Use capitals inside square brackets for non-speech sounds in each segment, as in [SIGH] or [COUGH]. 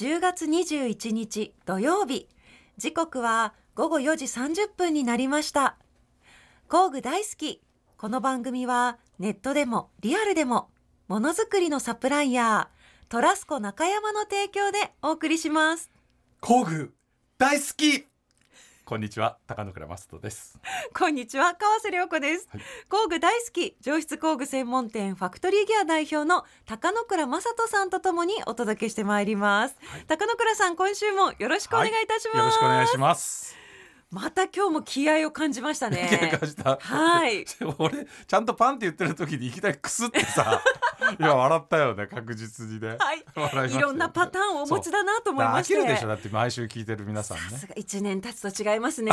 10月21日土曜日。時刻は午後4時30分になりました。工具大好き。この番組はネットでもリアルでもものづくりのサプライヤートラスコ中山の提供でお送りします。工具大好き。こんにちは高野倉正人です。こんにちは川瀬良子です、はい。工具大好き上質工具専門店ファクトリーギア代表の高野倉正人さんとともにお届けしてまいります、はい。高野倉さん今週もよろしくお願いいたします、よろしくお願いしますまた今日も気合を感じましたね。はい。[LAUGHS] 俺ちゃんとパンって言ってる時にいきなりクスってさ。[LAUGHS] いや笑ったよね確実にね。はい。笑いろんなパターンをお持ちだなと思いまして。飽きるでしょ。だって毎週聞いてる皆さんね。一年経つと違いますね。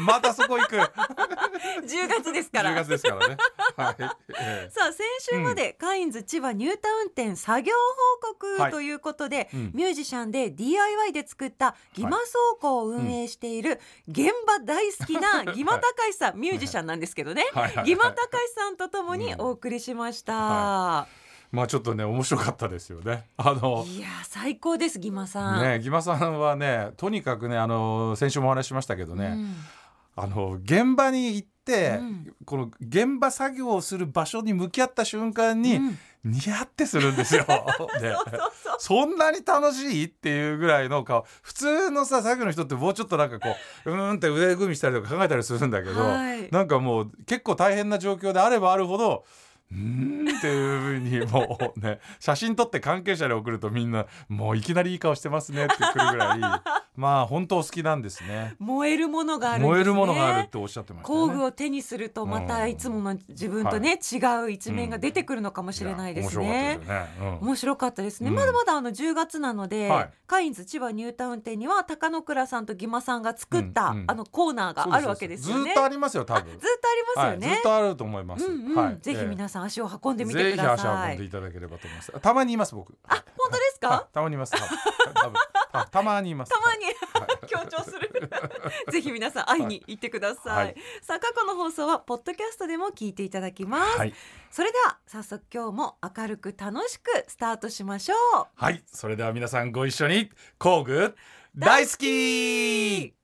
またそこ行く。[LAUGHS] 10 10月ですから。月ですからね。はい、えさあ先週までカインズ千葉ニュータウン店作業報はい。告ということで、うん。ミュージシャンで DIY で作ったギマ倉庫を運営している現場大好きな [LAUGHS] ギマ高石さん、ミュージシャンなんですけどね、はい。はい。はい。ギマ高石さんとともにお送りしました、はまあちょっとね面白かったですよね。あのい、やー最高ですギマさん、ねギマさんはねとにかくねあの先週もお話ししましたけどね、うん。あの現場に行っこの現場作業をする場所に向き合った瞬間に、うん。ニヤってするんですよ。で [LAUGHS] そうそうそう。そんなに楽しいっていうぐらいの顔。普通のさ作業の人ってもうちょっとなんかこううーんって腕組みしたりとか考えたりするんだけど、はい。なんかもう結構大変な状況であればあるほどうーんっていうふうにもうね写真撮って関係者に送るとみんなもういきなりいい顔してますねってくるぐらいまあ本当お好きなんですね。燃えるものがあるんですね。燃えるものがあるっておっしゃってましたよね。工具を手にするとまたいつもの自分とね、違う一面が出てくるのかもしれないですね。面白かったですよね。うん。面白かったですね、うん。まだまだあの10月なので、はい。カインズ千葉ニュータウン店には高野倉さんとギマさんが作った、うんうん。あのコーナーがあるわけですよね。ずっとありますよ多分。ずっとありますよね、はい、ずっとあると思います。うんうん。はい、ぜひ皆さん足を運んでみてぜひくだ足を運んさいでいただければと思います。たまにいます僕。あ本当ですか、はい。たまにいます。たたまにいます。たまにはい [LAUGHS] 強調する。[LAUGHS] ぜひ皆さん会いに行ってください、はい。さあ過去の放送はポッドキャストでも聞いていただきます、はい、それでは早速今日も明るく楽しくスタートしましょう。はい、それでは皆さんご一緒に工具大好き。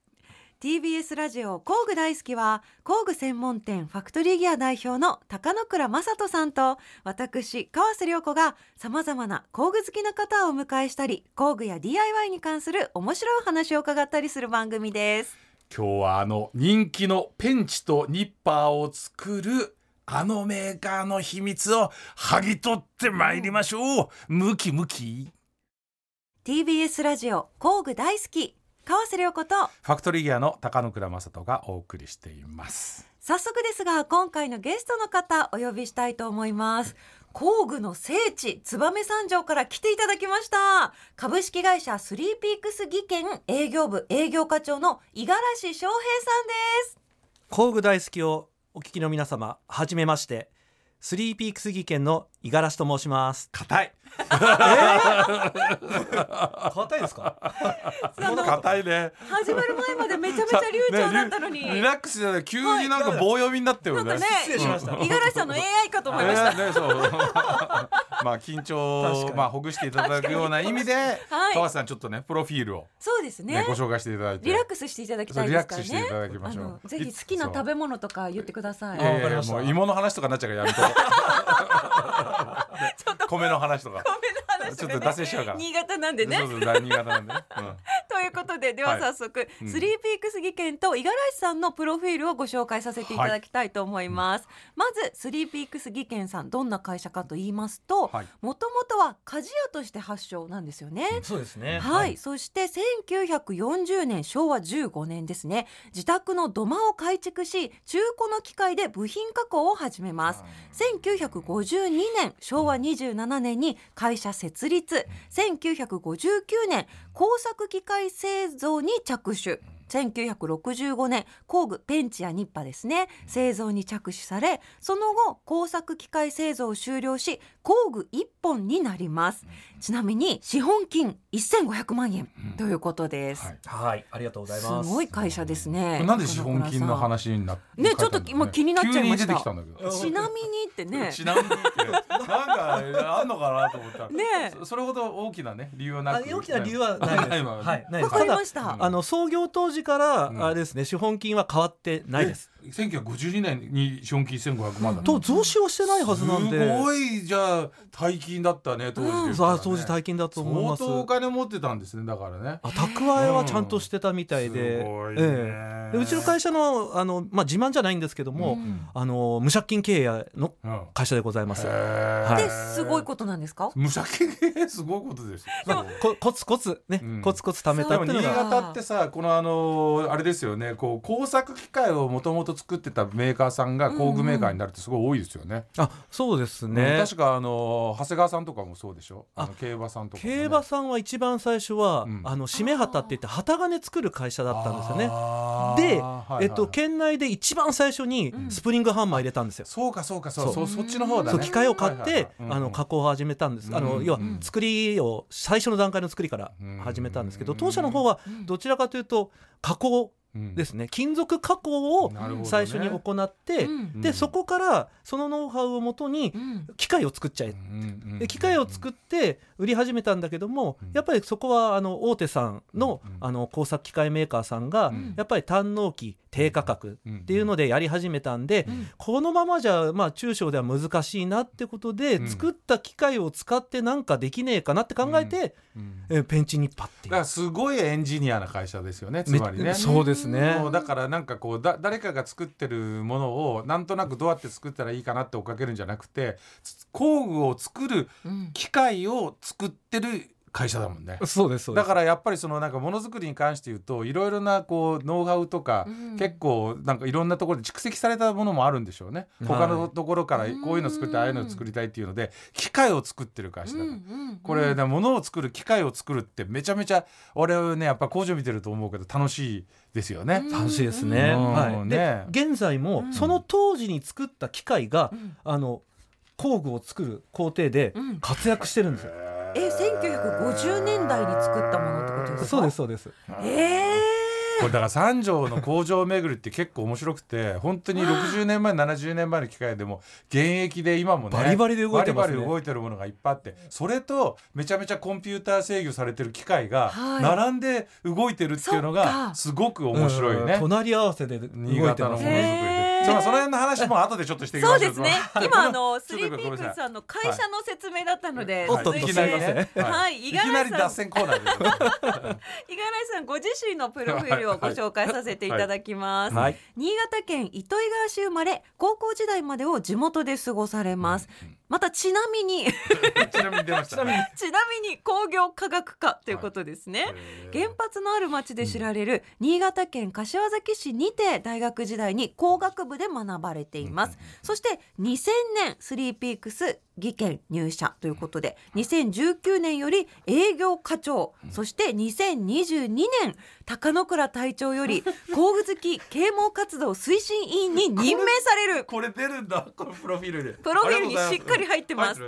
TBS ラジオ工具大好きは工具専門店ファクトリーギア代表の高野倉正人さんと私川瀬良子がさまざまな工具好きな方をお迎えしたり工具や DIY に関する面白いお話を伺ったりする番組です今日はあの人気のペンチとニッパーを作るあのメーカーの秘密を剥ぎ取ってまいりましょう。ムキムキ。TBS ラジオ工具大好き川瀬良子とファクトリーギアの高野倉正人がお送りしています。早速ですが今回のゲストの方お呼びしたいと思います。工具の聖地燕三条から来ていただきました。株式会社スリーピークス技研営業部営業課長の五十嵐翔平さんです。工具大好きをお聞きの皆様はじめましてスリーピークス技研の五十嵐と申します。硬い。[LAUGHS] 硬いですか？硬いね。始まる前までめちゃめちゃ流暢だったのに、ねリリラックスじゃない急になんか棒読みになってるよね。なんかね失礼しました五十嵐さんの AI かと思いました、えーねそう。[LAUGHS] まあ緊張まあほぐしていただくような意味で、はい。川瀬さんちょっとねプロフィールをそうですね。ねご紹介していただいて。リラックスしていただきたいリラックですからね。スしていただきましょう。ぜひ好きな食べ物とか言ってください。いやいやわかりました。もう芋の話とかになっちゃうからやめ [LAUGHS] と。米の話とか。ごめ話ちょっと脱線しちゃうから。新潟なんでね。そうそう新潟なんでね。うん。[LAUGHS] ということででははい。早速、うん。スリーピークス技研と五十嵐さんのプロフィールをご紹介させていただきたいと思います、まずスリーピークス技研さんどんな会社かと言いますとはい。もともとは鍛冶屋として発祥なんですよね、そうですね。はい、そして1940年昭和15年ですね。自宅の土間を改築し中古の機械で部品加工を始めます。1952年昭和27年に会社設立。1959年工作機械製造に着手。1965年工具ペンチやニッパですね。製造に着手されその後工作機械製造を終了し工具1本になります。ちなみに資本金1500万円ということです、はい。はい。ありがとうございすます。ごい会社ですね。これなんで資本金の話になってねちょっと今気になっちゃいました。急に出てきたんだけど。ちなみにってね。ちなみにってなんかあんのかなと思った。らね。そそれほど大きなね理由はなあく大きな理由はないです。[LAUGHS] ない。はい。わかりました、あの創業当時から、うん。あれですね資本金は変わってないです。1952年に資本金1500万だと増資はしてないはずなんで。すごいじゃあ大金だったね当時ねさあ当時大金だと思います。相当お金持ってたんですねだからね。あ蓄えはちゃんとしてたみたいで、すごいね。ええ。でうちの会社のあのまあ自慢じゃないんですけども、うんあの無借金経営のうん。会社でございます。へー。はい。ですごいことなんですか？無借金すごいことですよ。[LAUGHS] こコツコツね、うん。コツコツ貯めたでも新っていうのが。潟ってさこのあのあれですよね。こう工作機械をもともと作ってたメーカーさんが工具メーカーになるってすごい多いですよね。あそうですうんね。確かあの長谷川さんとかもそうでしょ？あの競馬さんとかもね、競馬さんは一番最初は、うん。あの締め旗って言って旗金作る会社だったんですよね。ではいはいえっと、県内で一番最初にうん。スプリングハンマー入れたんですよ。そうかそうかそうそそう。うそっちの方だね。そう機械を買って、はいはいはい。あの加工を始めたんです。あのうん要はうん。作りを最初の段階の作りから始めたんですけど、当社の方はどちらかというと加工うんですね。金属加工を最初に行って、うん。でそこからそのノウハウをもとにうん。機械を作っちゃえ。うんうんうんで機械を作って売り始めたんだけども、うん。やっぱりそこはあの大手さんの,、うんあの工作機械メーカーさんが、うん。やっぱり単納期低価格っていうのでやり始めたんで、うん。このままじゃ、まあ、中小では難しいなってことで、うん。作った機械を使ってなんかできねえかなって考えて、うん。えペンチニッパって。いうだからすごいエンジニアな会社ですよね。つまりね。めそうですね。もうだからなんかこうだ誰かが作ってるものをなんとなくどうやって作ったらいいかなって追っかけるんじゃなくてつ工具を作るうん。機械を作ってる会社だもんね。そうですそうです。だからやっぱりそのなんかものづくりに関して言うといろいろなこうノウハウとか、うん。結構なんかいろんなところで蓄積されたものもあるんでしょうね、はい。他のところからうん。こういうの作りたいああいうの作りたいっていうので機械を作ってる会社だから、うんうんこれね物を作る機械を作るってめちゃめちゃ俺はねやっぱ工場見てると思うけど楽しいですよね。楽しいですね。うん。はい、ね。で現在もうん。その当時に作った機械が、うん。あの工具を作る工程でうん。活躍してるんです。よ。え1950年代に作ったものってことですか？そうですそうです。えこれだから三条の工場巡りって結構面白くて本当に60年前70年前の機械でも現役で今もねバリバリで動いてますね。バリバリ動いてるものがいっぱいあってそれとめちゃめちゃコンピューター制御されてる機械がはい。並んで動いてるっていうのがか。すごく面白いね。うん隣り合わせで動い新潟のものづくりで、その辺の話も [LAUGHS] 後でちょっとして。そうですね。今あのスリーピーごめんなさい。クさんの会社の説明だったのでおっと続い。ていきなりねはい。いきなり脱線コーナーで。[LAUGHS] 五十嵐さんご自身のプロフィールをご紹介させていただきます、はい。新潟県糸魚川市生まれ高校時代までを地元で過ごされます、またちなみに。[LAUGHS] ちなみに出ました。ちなみに。ちなみに工業科学科ということですね、原発のある町で知られる新潟県柏崎市にて大学時代に工学部で学ばれています、そして2000年スリーピークス技研入社ということで2019年より営業課長そして2022年高野倉隊長より [LAUGHS] 工具好き啓蒙活動推進委員に任命されるこれ出るんだこのプロフィールで。プロフィールにしっかり入ってます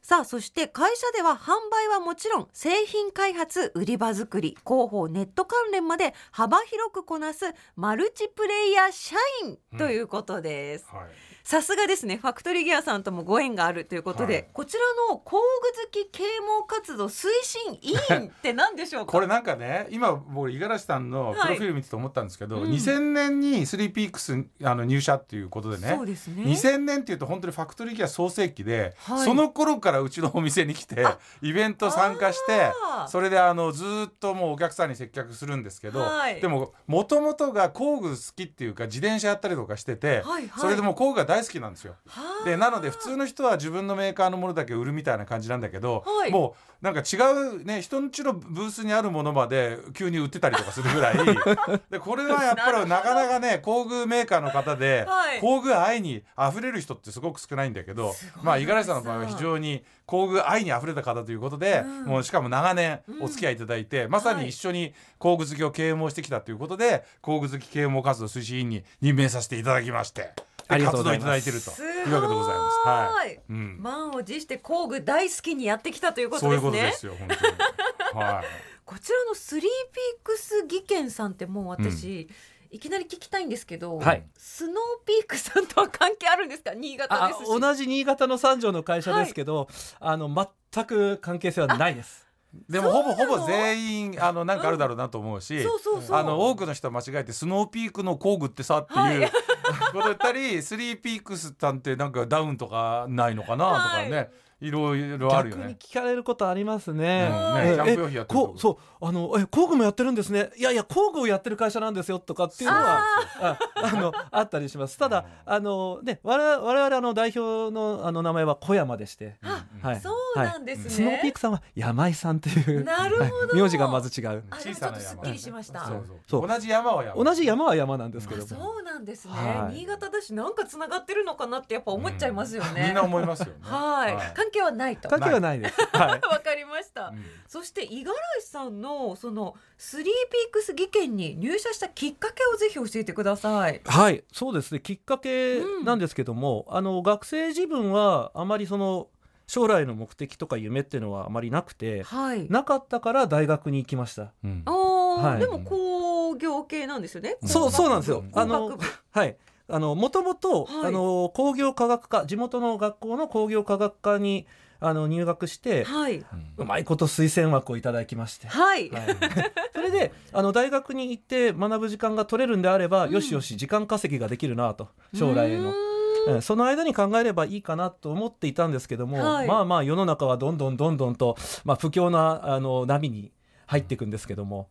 さあそして会社では販売はもちろん製品開発売り場作り広報ネット関連まで幅広くこなすマルチプレイヤー社員ということです。はい。さすがですね。ファクトリーギアさんともご縁があるということで、はい。こちらの工具好き啓蒙活動推進委員って何でしょうか？[LAUGHS] これなんかね今僕五十嵐さんのプロフィール見てて思ったんですけど、はいうん。2000年にスリーピークスあの入社っていうことでねそうですね。2000年っていうと本当にファクトリーギア創世期で、はい。その頃からうちのお店に来てあイベント参加してそれであのずーっともうお客さんに接客するんですけど、はい。でももともとが工具好きっていうか自転車やったりとかしてて、はいはい。それでもう工具が大大好きなんですよ。はあ。でなので普通の人は自分のメーカーのものだけ売るみたいな感じなんだけど、はい。もうなんか違うね人んちのブースにあるものまで急に売ってたりとかするぐらい [LAUGHS] でこれはやっぱりなかなかね工具メーカーの方で、はい。工具愛に溢れる人ってすごく少ないんだけどまあ五十嵐さんの場合は非常に工具愛に溢れた方ということで、うん。もうしかも長年お付き合いいただいて、まさに一緒に工具好きを啓蒙してきたということで工具好き啓蒙活動推進委員に任命させていただきましてあで活動いりがとうございます。ただいてるとすいうわけでございます。はい。うん。満を持して工具大好きにやってきたということそういうですねことですよ、本当に。はい。[LAUGHS] こちらのスリーピークス技研さんってもう私、いきなり聞きたいんですけど、はい。スノーピークさんとは関係あるんですか？新潟あですし。同じ新潟の三条の会社ですけど、あの全く関係性はないです。でもほぼほぼ全員あのなんかあるだろうなと思うし、そうそうそう。あの多くの人は間違えてスノーピークの工具ってさっていう、はいこと言ったりスリーピークスさんてなんかダウンとかないのかなとかね、、いろいろあるよ逆にね。聞かれることありますね。うんねキャンプ用品やってるとこ。うそうあのえ工具もやってるんですね。いやいや工具をやってる会社なんですよとかっていうのはああのあったりします。ただあのね我々我々あの代表のあの名前は小山でして、あはい。そうなんですね、スノーピークさんは山井さんっていう。なるほど。はい名字がまず違う。あ小さな山ちょっとすっきりしました。そう同じ山は山。同じ山は山なんですけども。そうなんですね、はい。新潟だしなんかつながってるのかなってやっぱ思っちゃいますよね、みんな思いますよね。はい、関係はないと関係はないです。[LAUGHS] はい。わかりました、うんそして五十嵐さんのそのスリーピークス技研に入社したきっかけをぜひ教えてください。はい、そうですね。きっかけなんですけども、あの学生自分はあまりその将来の目的とか夢っていうのはあまりなくて、はい。なかったから大学に行きました。うんおーはいでも工業系なんですよね。そうそうなんですよ。工学部あのはい。あのもともとはい。あの工業科学科地元の学校の工業科学科にあの入学して、はい。うまいこと推薦枠をいただきまして。はい。はい、[LAUGHS] それであの大学に行って学ぶ時間が取れるんであれば、うん。よしよし時間稼ぎができるなと将来へのその間に考えればいいかなと思っていたんですけども、はい。まあまあ世の中はどんどんどんどんと、まあ、不況なあの波に入っていくんですけども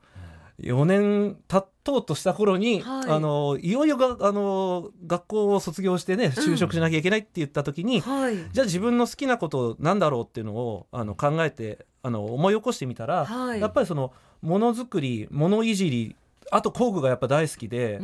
4年経とうとした頃に、はい。あのいよいよがあの学校を卒業してね就職しなきゃいけないって言った時に、はい。じゃあ自分の好きなことなんだろうっていうのをあの考えてあの思い起こしてみたら、はい。やっぱりそのものづくりものいじりあと工具がやっぱ大好きで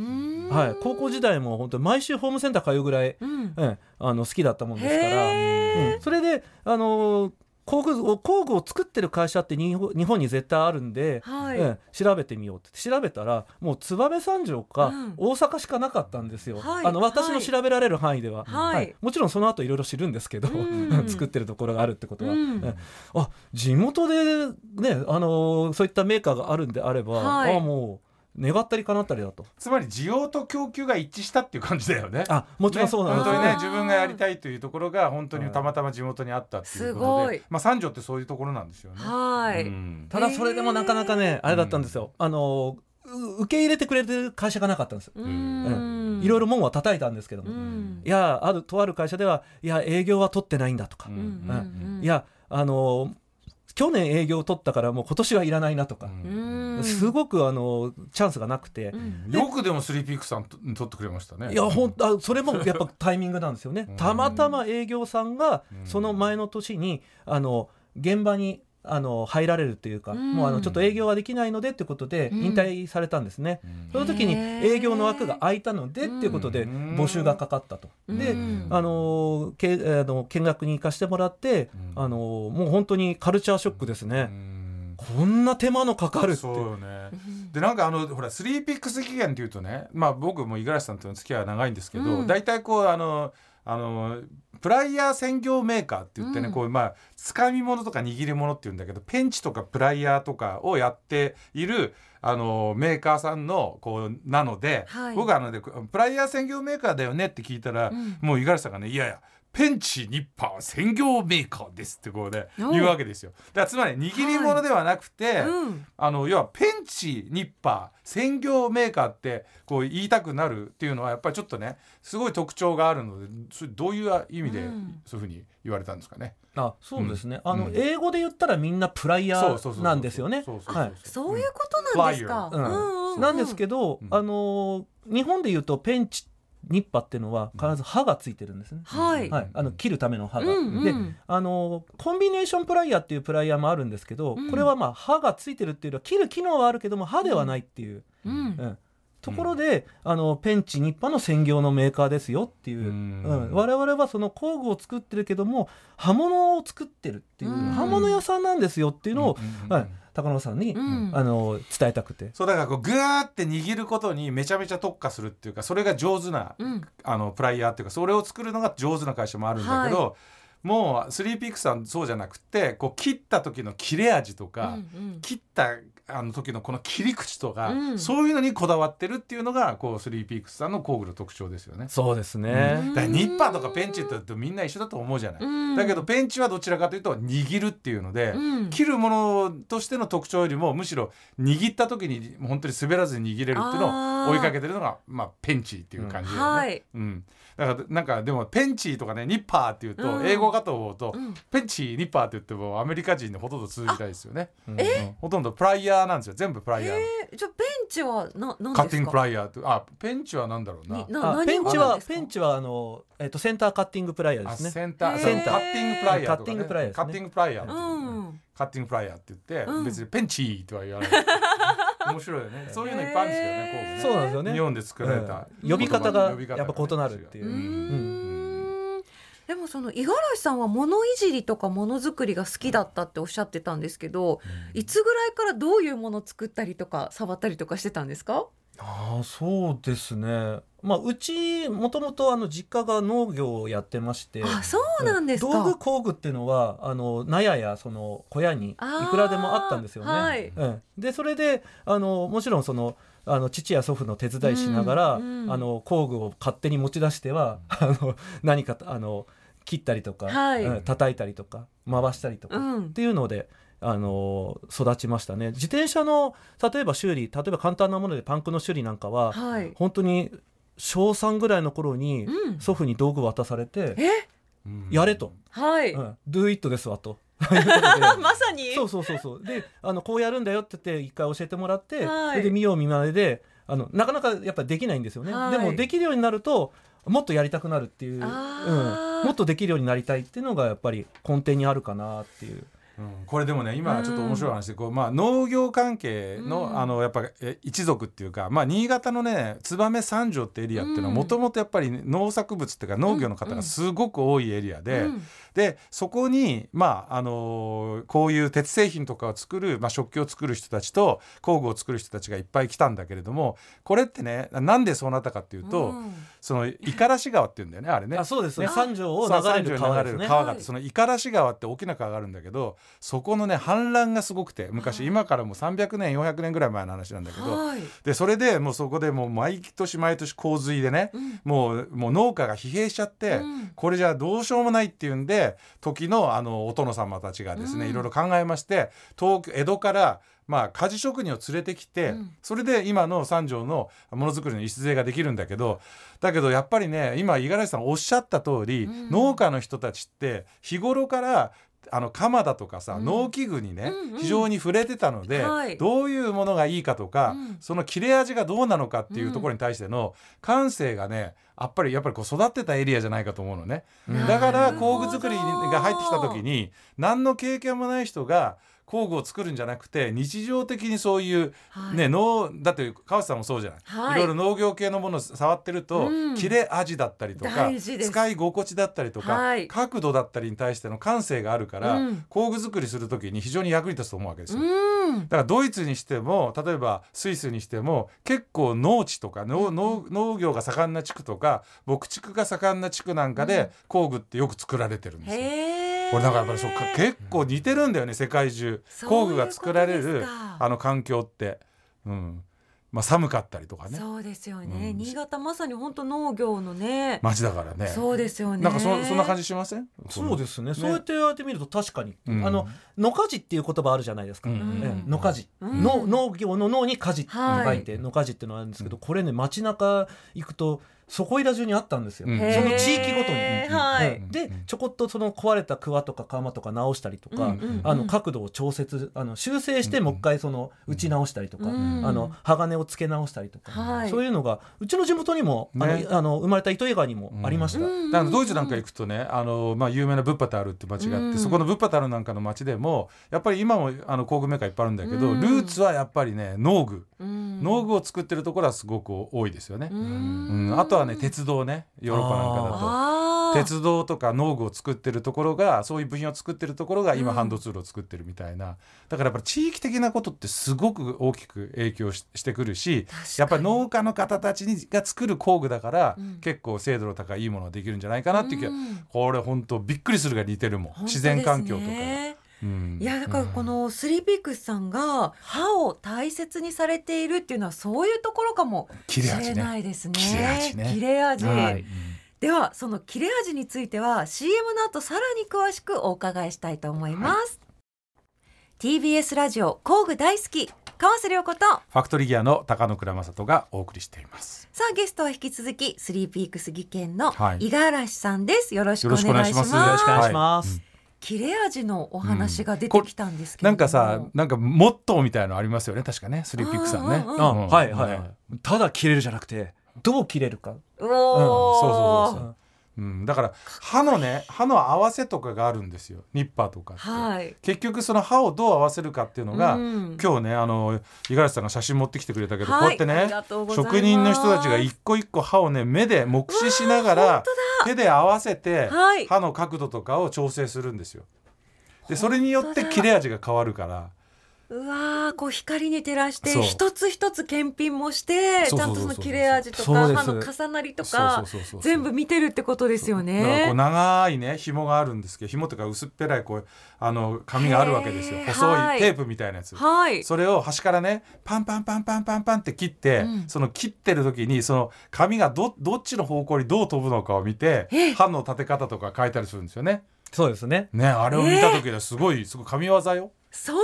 はい、高校時代も本当に毎週ホームセンター通うぐらい、うん。ええあの好きだったもんですから、へうん。それであの工具を工具を作ってる会社って日本に絶対あるんで、はい。ええ調べてみようって調べたらもう燕三条かうん。大阪しかなかったんですよ、はい。あの私のはい。調べられる範囲では、はい。もちろんその後いろいろ知るんですけど、うん。[LAUGHS] 作ってるところがあるってことは、うん。ええ。あ地元でねあのそういったメーカーがあるんであれば、はい。あもう願ったり叶ったりだとつまり需要と供給が一致したっていう感じだよね。あもちろんそうなんですよねね本当にね自分がやりたいというところが本当にたまたま地元にあったっていうことで、まあ三条ってそういうところなんですよね。はい。うんただそれでもなかなかね、あれだったんですよ。あのう受け入れてくれてる会社がなかったんですよ。うーん。いろいろ門は叩いたんですけども、うん。いやあるとある会社ではいや営業は取ってないんだとか、うんうんうんうんいやあの去年営業取ったからもう今年はいらないなとか、うん。すごくあのチャンスがなくて、うん。よくでもスリーピークさんと取ってくれましたね。いやほんあそれもやっぱタイミングなんですよ。ねうん。たまたま営業さんがうん。その前の年にあの現場にあの入られるっていうか、うん。もうあのちょっと営業はできないのでってことでうん。引退されたんですね。うん。その時に営業の枠が空いたのでっていうことでうん募集がかかったと。で、うん。あのけあの見学に行かせてもらって、うん。あのもう本当にカルチャーショックですうね。ん。こんな手間のかかるって。そうよね。うんでなんかあのほらスリーピックス期限っていうとねまあ僕も五十嵐さんとの付き合いは長いんですけど、うん。大体こうあのあのプライヤー専業メーカーって言ってね、うん。こうまあつかみ物とか握り物っていうんだけどペンチとかプライヤーとかをやっているあのメーカーさんのこうなので、はい。僕はあのでプライヤー専業メーカーだよねって聞いたら、うん。もう五十嵐さんがねいやいやペンチニッパー専業メーカーですってこうねおう。言うわけですよ。だからつまり握り物ではなくて、うん。あの要はペンチニッパー専業メーカーってこう言いたくなるっていうのはやっぱりちょっとねすごい特徴があるのでそれどういう意味でうん。そういうふうに言われたんですかね？あそうですね、あのうん。英語で言ったらみんなプライヤーなんですよね。そうい。そういうことなんですか？うん。うんうんうん。なんですけど、うん。あの日本で言うとペンチニッパっていうのは必ず刃がついてるんですね、はい。はい、あの切るための刃が。うんうん。であのコンビネーションプライヤーっていうプライヤーもあるんですけど、うん。これはまあ刃がついてるっていうのは切る機能はあるけども刃ではないっていう、うん。うんところで、あのペンチニッパの専業のメーカーですよっていう、うん。うん。我々はその工具を作ってるけども刃物を作ってるっていう、うん。刃物屋さんなんですよっていうのを、うんはい、高野さんに、うん。あの伝えたくて。そうだからこうグーって握ることにめちゃめちゃ特化するっていうかそれが上手なうん。あのプライヤーっていうかそれを作るのが上手な会社もあるんだけど、もうスリーピークさんそうじゃなくてこう切った時の切れ味とか、うん。切ったあの時のこの切り口とか、うんそういうのにこだわってるっていうのがこうスリーピークスさんの工具の特徴ですよね。そうですね。だからニッパーとかペンチって言うとみんな一緒だと思うじゃない。うんだけどペンチはどちらかというと握るっていうので、うん切るものとしての特徴よりもむしろ握った時に本当に滑らずに握れるっていうのを追いかけてるのがまあ、ペンチっていう感じだよね。はい。うん、だからなんかでもペンチとかねニッパーっていうと、うん。英語かと思うと、うん。ペンチニッパーって言ってもアメリカ人にほとんど通じないですよね。うんうん。ほとんどプライヤーなんですよ。全部プライヤー。ーじゃあペンチはななんですか？カッティングプライヤーってあペンチはなんだろうな。に。なあ何ペンチはペンチはあのえっ、とセンターカッティングプライヤーであすね。センター、へー。そうカッティングプライヤーとか、ね、カッティングプライヤーですね。カッティングプライヤー。カッティングプライヤーって言って、うん。別にペンチーとは言わない [LAUGHS] 面白いよね。そういうのいっぱいあるんですけどねそうなんですよね。日本で作られた、うん。呼び方が呼び方やっぱ異なるっていう。でもその五十嵐さんは物いじりとかものづくりが好きだったっておっしゃってたんですけど、いつぐらいからどういうものを作ったりとか触ったりとかしてたんですか？ああそうですね。まあうちもともとあの実家が農業をやってまして。あ、そうなんですか。道具工具っていうのはあの納屋やその小屋にいくらでもあったんですよね。はいうん、でそれであのもちろんそのあの父や祖父の手伝いしながら、うんうんあの工具を勝手に持ち出しては [LAUGHS] あの何かあの切ったりとか、はいうん叩いたりとか回したりとか、うんっていうので。あの育ちましたね自転車の例えば修理例えば簡単なものでパンクの修理なんかははい。本当に小3ぐらいの頃にうん。祖父に道具を渡されてやれと、はい。うん、do it ですわと。[LAUGHS] まさに？そうそうそうそう。であのこうやるんだよって言って一回教えてもらって、はい。それで見よう見まねであのなかなかやっぱりできないんですよね、はい。でもできるようになるともっとやりたくなるっていう、うん、もっとできるようになりたいっていうのがやっぱり根底にあるかなっていう。うん。これでもね今ちょっと面白い話でこう、まあ、農業関係の,、うん。あのやっぱえ一族っていうか、まあ、新潟のね燕三条ってエリアっていうのはうん。もともとやっぱり農作物っていうか農業の方がすごく多いエリアで、うんでそこに、まああのーこういう鉄製品とかを作る、まあ、食器を作る人たちと工具を作る人たちがいっぱい来たんだけれどもこれってねなんでそうなったかっていうと、うん。その五十嵐川っていうんだよねあれね。あそうです。ね。あ三条を流れる川三条に流れ。る川があって、はい。その五十嵐川って大きな川があるんだけどそこのね氾濫がすごくて昔、はい。今からもう300年400年ぐらい前の話なんだけど、はい。でそれでもうそこでもう毎年毎年洪水でね、うん。もうもう農家が疲弊しちゃって、うん。これじゃあどうしようもないっていうんで時のあのお殿様たちがですね、うん。いろいろ考えまして東京江戸からまあ鍛冶職人を連れてきて、うん。それで今の三条のものづくりの礎ができるんだけどだけどやっぱりね今五十嵐さんおっしゃった通り、うん。農家の人たちって日頃からあの鎌だとかさ、うん。農機具にね、うんうん。非常に触れてたので、はい。どういうものがいいかとか、うん。その切れ味がどうなのかっていうところに対しての感性がねやっぱりやっぱりこう育ってたエリアじゃないかと思うのね。うんだから工具作りが入ってきた時に何の経験もない人が工具を作るんじゃなくて日常的にそういうはい。ね農だって川内さんもそうじゃない、はい。い、ろいろ農業系のものを触ってると、うん。切れ味だったりとか使い心地だったりとか、はい。角度だったりに対しての感性があるから、うん。工具作りする時に非常に役に立つと思うわけですよ。うん。だからドイツにしても例えばスイスにしても結構農地とか農農農業が盛んな地区とか牧畜が盛んな地区なんかうん。で工具ってよく作られてるんですよ。へえ。俺だからやっぱりそうか結構似てるんだよね世界中。工具が作られるあの環境って、うん。まあ、寒かったりとかね。そうですよね、うん。新潟まさに本当農業のね、街だからね。そうですよね。なんかそそんな感じしません？そうですね。そうやって言われてみると確かに、うん。あの野家事っていう言葉あるじゃないですか、うん。ええ。野家事、うん。の農業の農に家事って書いて、は野家事っていうのがあるんですけど、これね街中行くとそこいら中にあったんですよ、うん。その地域ごとに。はい。うん。でちょこっとその壊れたクワとか鎌とか直したりとか、うんうんうん。あの角度を調節あの修正してうんもう一回その打ち直したりとか、うん。あの鋼をつけ直したりとか、はい。そういうのがうちの地元にも、ねあのあの生まれた糸魚川にもありました。うんだからドイツなんか行くとねあの、まあ、有名なブッパタールって街があって、うん。そこのブッパタールなんかの街でもやっぱり今もあの工具メーカーいっぱいあるんだけど、うん。ルーツはやっぱりね農具、うん。農具を作ってるところはすごく多いですよね。ううんん、あとはね鉄道ねヨーロッパなんかだと。鉄道とか農具を作ってるところがそういう部品を作ってるところが今うん。ハンドツールを作ってるみたいな、だからやっぱり地域的なことってすごく大きく影響ししてくるしやっぱり農家の方たちにが作る工具だから、うん。結構精度の高いいいものができるんじゃないかなっていう気が、うん。これ本当びっくりするが似てるもん。自然環境とかが。ねうんいやだからこのスリーピークスさんが歯を大切にされているっていうのはそういうところかもしれ。ないですね。切れ味ね切れ味はいではその切れ味については CM の後さらに詳しくお伺いしたいと思います。TBS ラジオ工具大好き川瀬良子とファクトリーギアの高野倉正人がお送りしています。さあゲストは引き続きスリーピークス技研のはい五十嵐さんです。よろしくお願いします。よろしくお願いしますよろしくお願いします。はい切れ味のお話が出てきたんですけれども、なんかさなんかモットーみたいのありますよね。確かね。スリーピックさんね。はいはい、うん。ただ切れるじゃなくてどう切れるか。おー。そうそうそうう。んうん、だから歯のね歯の合わせとかがあるんですよ。ニッパーとかって、はい。結局その歯をどう合わせるかっていうのが、うん。今日ねあの五十嵐さんが写真持ってきてくれたけど、はい。こうやってね職人の人たちが一個一個歯をね目で目視しながら手で合わせて、はい。歯の角度とかを調整するんですよ。でそれによって切れ味が変わるから。うわーこう光に照らして一つ一つ検品もしてちゃんとその切れ味とか歯の重なりとか全部見てるってことですよだからこうね。長いね紐があるんですけど紐というか薄っぺらいこうあの紙があるわけですよ細はいいテープみたいなやつ。はい。それを端からねパンパンパンパンパンパンって切って、うんその切ってる時にその紙がどどっちの方向にどう飛ぶのかを見てえ刃の立て方とか書いたりするんですよね。そうですね。ねあれを見た時はすごい、すごい神業よ。そんな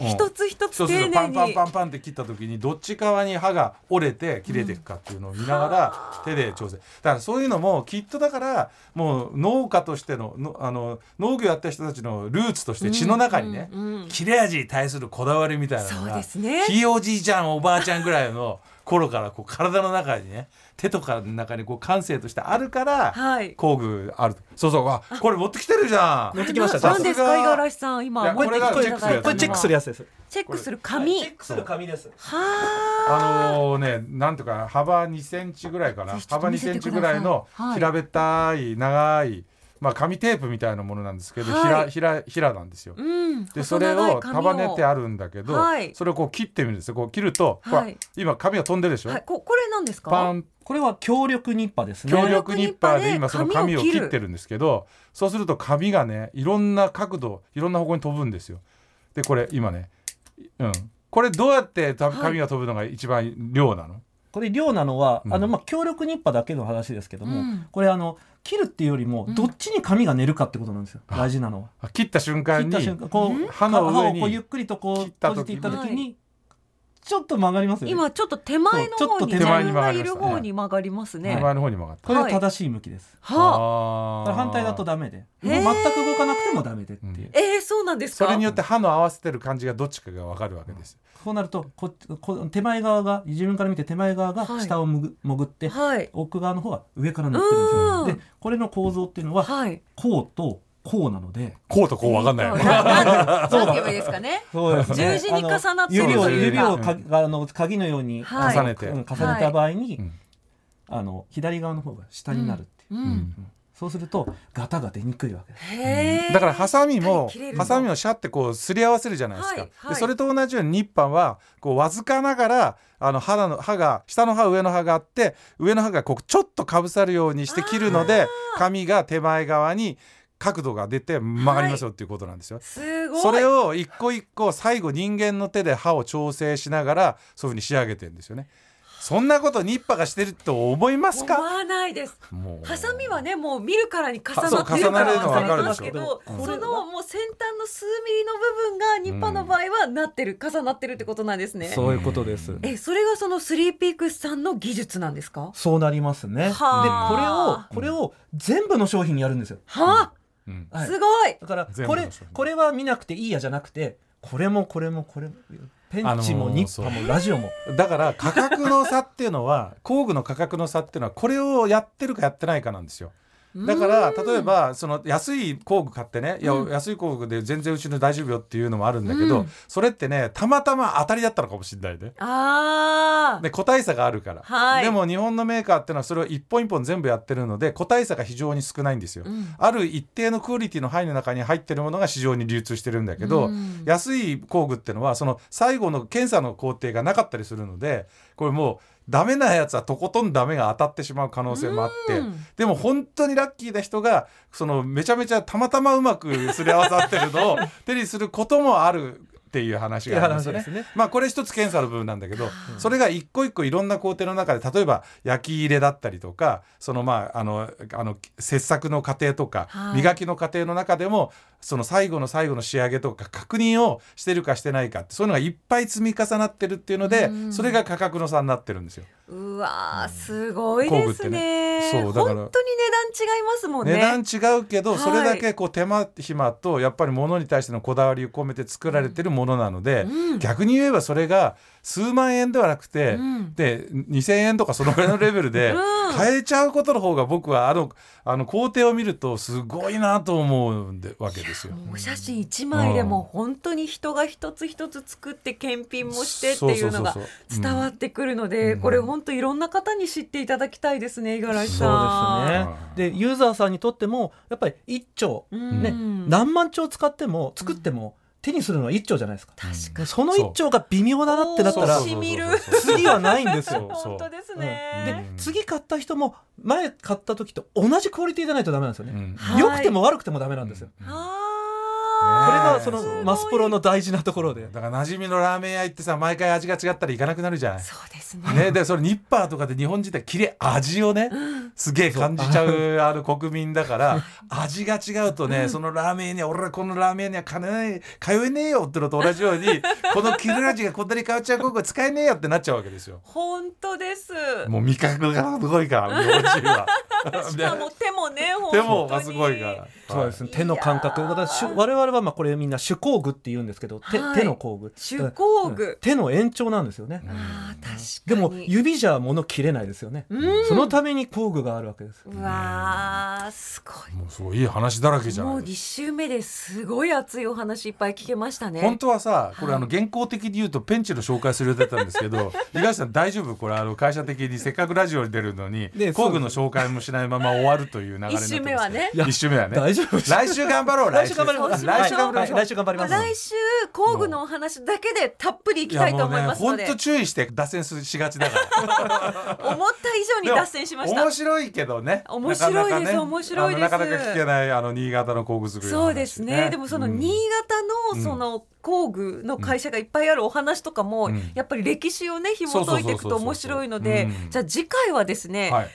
に？一つ一つ丁寧に。パンパンパンパンって切った時にどっち側に刃が折れて切れていくかっていうのを見ながら手で調整。だからそういうのもきっとだからもう農家としてののあの農業やった人たちのルーツとして血の中にね、うんうん。うん切れ味に対するこだわりみたいなのそうがですね。ひいおじいちゃんおばあちゃんぐらいの頃からこう体の中にね手とかの中にこう感性としてあるからはい。工具あるそうそう。あこれ持ってきてるじゃん。持ってきました。ななんですか五十嵐さん。いや今これチェックするやつこれチェックするやつです。チェックする紙。チェックする紙です。はあ。のねなんとか幅2センチぐらいかな。幅2見せてセンチぐらいの平べったい長いまあ紙テープみたいなものなんですけど、はいひらひらひらなんですよあ。。うん。でそれを束ねてああるんだけど、はいそれをこう切ってみるんですよこう切ると、はい今紙が飛んでるでしょ、はい。ここれなんですか？パンこれは強力ニッパですね。強力ニッパーで今その紙を切ってるんですけどそうすると紙がねいろんな角度いろんな方向に飛ぶんですよ。でこれ今ね、うん、これどうやって紙が飛ぶのが一番量なの、これ量なのは、うん。あのまあ強力ニッパだけの話ですけども、うん。これあの切るっていうよりもうん。どっちに紙が寝るかってことなんですよ、あ。大事なのは。あ切った瞬切間にこうん？う刃の上にをこうゆっくりとこう閉じていった時はにちょっと曲がりますよね。今ちょっと手前の方に自分がい曲がりましたねる方に曲がりますね。手前の方に曲がった。これは正しい向きです。はあ。反対だとダメで、全く動かなくてもダメでっていう。うんえー、そうなんですか？それによって刃の合わせてる感じがどっちかが分かるわけです。こうなるとここ手前側が自分から見て手前側がはい下をむぐ潜って、はい。奥側の方は上から塗ってるんですよ。うんでこれの構造っていうのははい。こうとこうなので。こうとこう分かんない。よね。ななん [LAUGHS] なんて言えばいいですかね。そう。です十字に重なってる指を指をかあの鍵のように、重ねて。うん重ねた場合に、うん。あの左側の方が下になるっていう。そうするとガタが出にくいわけです。だからハサミもハサミをシャってこうすり合わせるじゃないですか、それと同じようにニッパーはこうわずかながらあの歯の歯が下の歯上の歯があって上の歯がこうちょっとかぶさるようにして切るので紙が手前側に角度が出て曲がりますよっていうことなんですよ。すごい。それを一個一個最後人間の手で歯を調整しながらそういうふうに仕上げてるんですよね。そんなことニッパがしてると思いますか？思わないですもうハサミはねもう見るからに重なってるから重なるの分かりまわかるですしょけど、うんそのもう先端の数ミリの部分がニッパの場合はなってる、重なってるってことなんですね。そういうことです。えそれがそのスリーピークスさんの技術なんですか？そうなりますね。でこれはあをこれを全部の商品にやるんですよ。はうんあ、はい。すごい。だからこれこれは見なくていいやじゃなくてこれもこれもこれもペンチもあのーニッパもラジオも。だから価格の差っていうのは工具の価格の差っていうのはこれをやってるかやってないかなんですよ。だからうん例えばその安い工具買ってねいやうん。安い工具で全然うちの大丈夫よっていうのもあるんだけど、うん。それってねたまたま当たりだったのかもしれないね。ああで個体差があるから、はい。でも日本のメーカーっていうのはそれを一本一本全部やってるので個体差が非常に少ないんですよ。うん。ある一定のクオリティの範囲の中に入ってるものが市場に流通してるんだけど、うん。安い工具っていうのはその最後の検査の工程がなかったりするのでこれもうダメなやつはとことんダメが当たってしまう可能性もあって、うん。でも本当にラッキーな人がそのめちゃめちゃたまたまうまくすり合わさってるのを [LAUGHS] 手にすることもあるっていう話がありますよね。まあこれ一つ検査の部分なんだけどそれが一個一個いろんな工程の中で例えば焼き入れだったりとかそのまああのあの切削の過程とかはい。磨きの過程の中でもその最後の最後の仕上げとか確認をしてるかしてないかってそういうのがいっぱい積み重なってるっていうのでうん。それが価格の差になってるんですよ。うわーすごいですね。ね。そうだから。本当に値段違いますもんね。値段違うけどはい。それだけこう手間暇とやっぱり物に対してのこだわりを込めて作られてるものなのでうん。逆に言えばそれが数万円ではなくてうんで2,000円とかそのぐらいのレベルでうん買えちゃうことの方が僕はあのあの工程を見るとすごいなと思うんでわけですよ。お写真一枚でも本当に人が一つ一つ作って検品もしてっていうのがそうそうそうそう伝わってくるので、うんこれ本当いろんな方に知っていただきたいですね五十嵐そうさん。ですね。でユーザーさんにとってもやっぱり一丁うんね何万丁使っても作っても手にするのは一丁じゃないですか。確かでその一丁が微妙だなってなったら次はないんですよ。[LAUGHS] 本当ですでね。次買った人も前買った時と同じクオリティじゃないとダメなんですよね。うんはい良くても悪くてもダメなんですよ。うんがそのマスプロの大事なところで。だから馴染みのラーメン屋行ってさ毎回味が違ったら行かなくなるじゃない？そうですね。ね、でそれニッパーとかで日本人って切れ味をねすげえ感じちゃうあの国民だから味が違うとねそのラーメン屋には俺はこのラーメン屋には金ない通えねえよってのと同じようにこの切れ味がこんなに変わっちゃうここ使えねえよってなっちゃうわけですよ。本当です。もう味覚がすごいから日本人は。[LAUGHS] しかも手もね、[LAUGHS] 手本当にもがすごいから。そうですね。手の感覚。我々はまあこれみんな手工具って言うんですけど、手はい手の工具。手工具うん手の延長なんですよね。あー確かに。でも指じゃ物切れないですよね。うんそのために工具があるわけです。うわーすごい。もうすごいいい話だらけじゃもうない一週目ですごい熱いお話いっぱい聞けましたね。本当はさこれはいあの原稿的に言うとペンチの紹介する予定だったんですけど [LAUGHS] 東さん大丈夫？これあの会社的にせっかくラジオに出るのにね工具の紹介もしないまま終わるという流れになってます一週目はねいや一週目はね大丈夫。来週頑張ろう来週。頑張ります。来週頑張りましょう。来週頑張ります。来週工具のお話だけでたっぷりいきたいと思いますので、本当注意して脱線しがちだから。[LAUGHS] 思った以上に脱線しました。面。白いけどね。面白いです面白いです。あのなかなか聞けないあの新潟の工具作りそうですね。でもそのうん。新潟うんのその工具の会社がいっぱいあるお話とかも、うん。やっぱり歴史をね紐解いていくと面白いのでじゃあ次回はですね、はい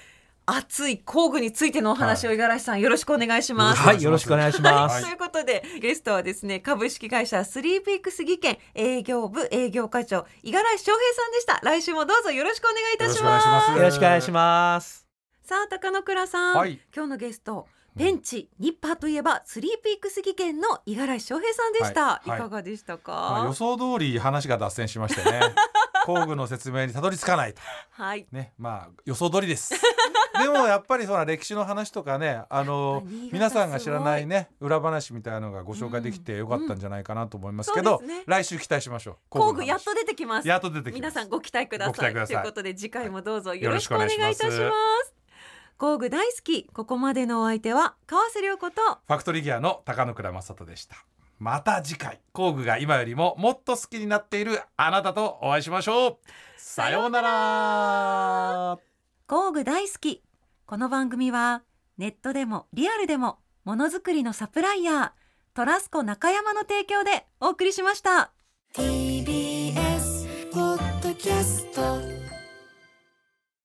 熱い工具についてのお話を五十嵐さんよろしくお願いします。はい、よろしくお願いします。はい。ということでゲストはですね株式会社スリーピークス技研営業部営業課長五十嵐翔平さんでした。来週もどうぞよろしくお願いいたします。よろしくお願いします。よろしくお願いします。さあ高野倉さん、はい。今日のゲストペンチ、ニッパーといえばスリーピークス技研の五十嵐翔平さんでした、はい。い、かがでしたか、まあ予想通り話が脱線しましてね。工具の説明にたどり着かないと。[LAUGHS] はい。ね。まあ予想通りですでもやっぱりそら歴史の話とかねあの皆さんが知らないね裏話みたいなのがご紹介できてよかったんじゃないかなと思いますけど、うん。そうですね。来週期待しましょう。工具やっとで出てきます。やっと出てきます。皆さんご期待ください。ということで次回もどうぞい。よろしくお願いいたします,、よろしくお願い工具大好きここまでのお相手は川瀬良子とファクトリーギアの高野倉正人でした。また次回。工具が今よりももっと好きになっているあなたとお会いしましょう。さようなら。工具大好きこの番組はネットでもリアルでもものづくりのサプライヤートラスコ中山の提供でお送りしました。TBS ポッドキャスト。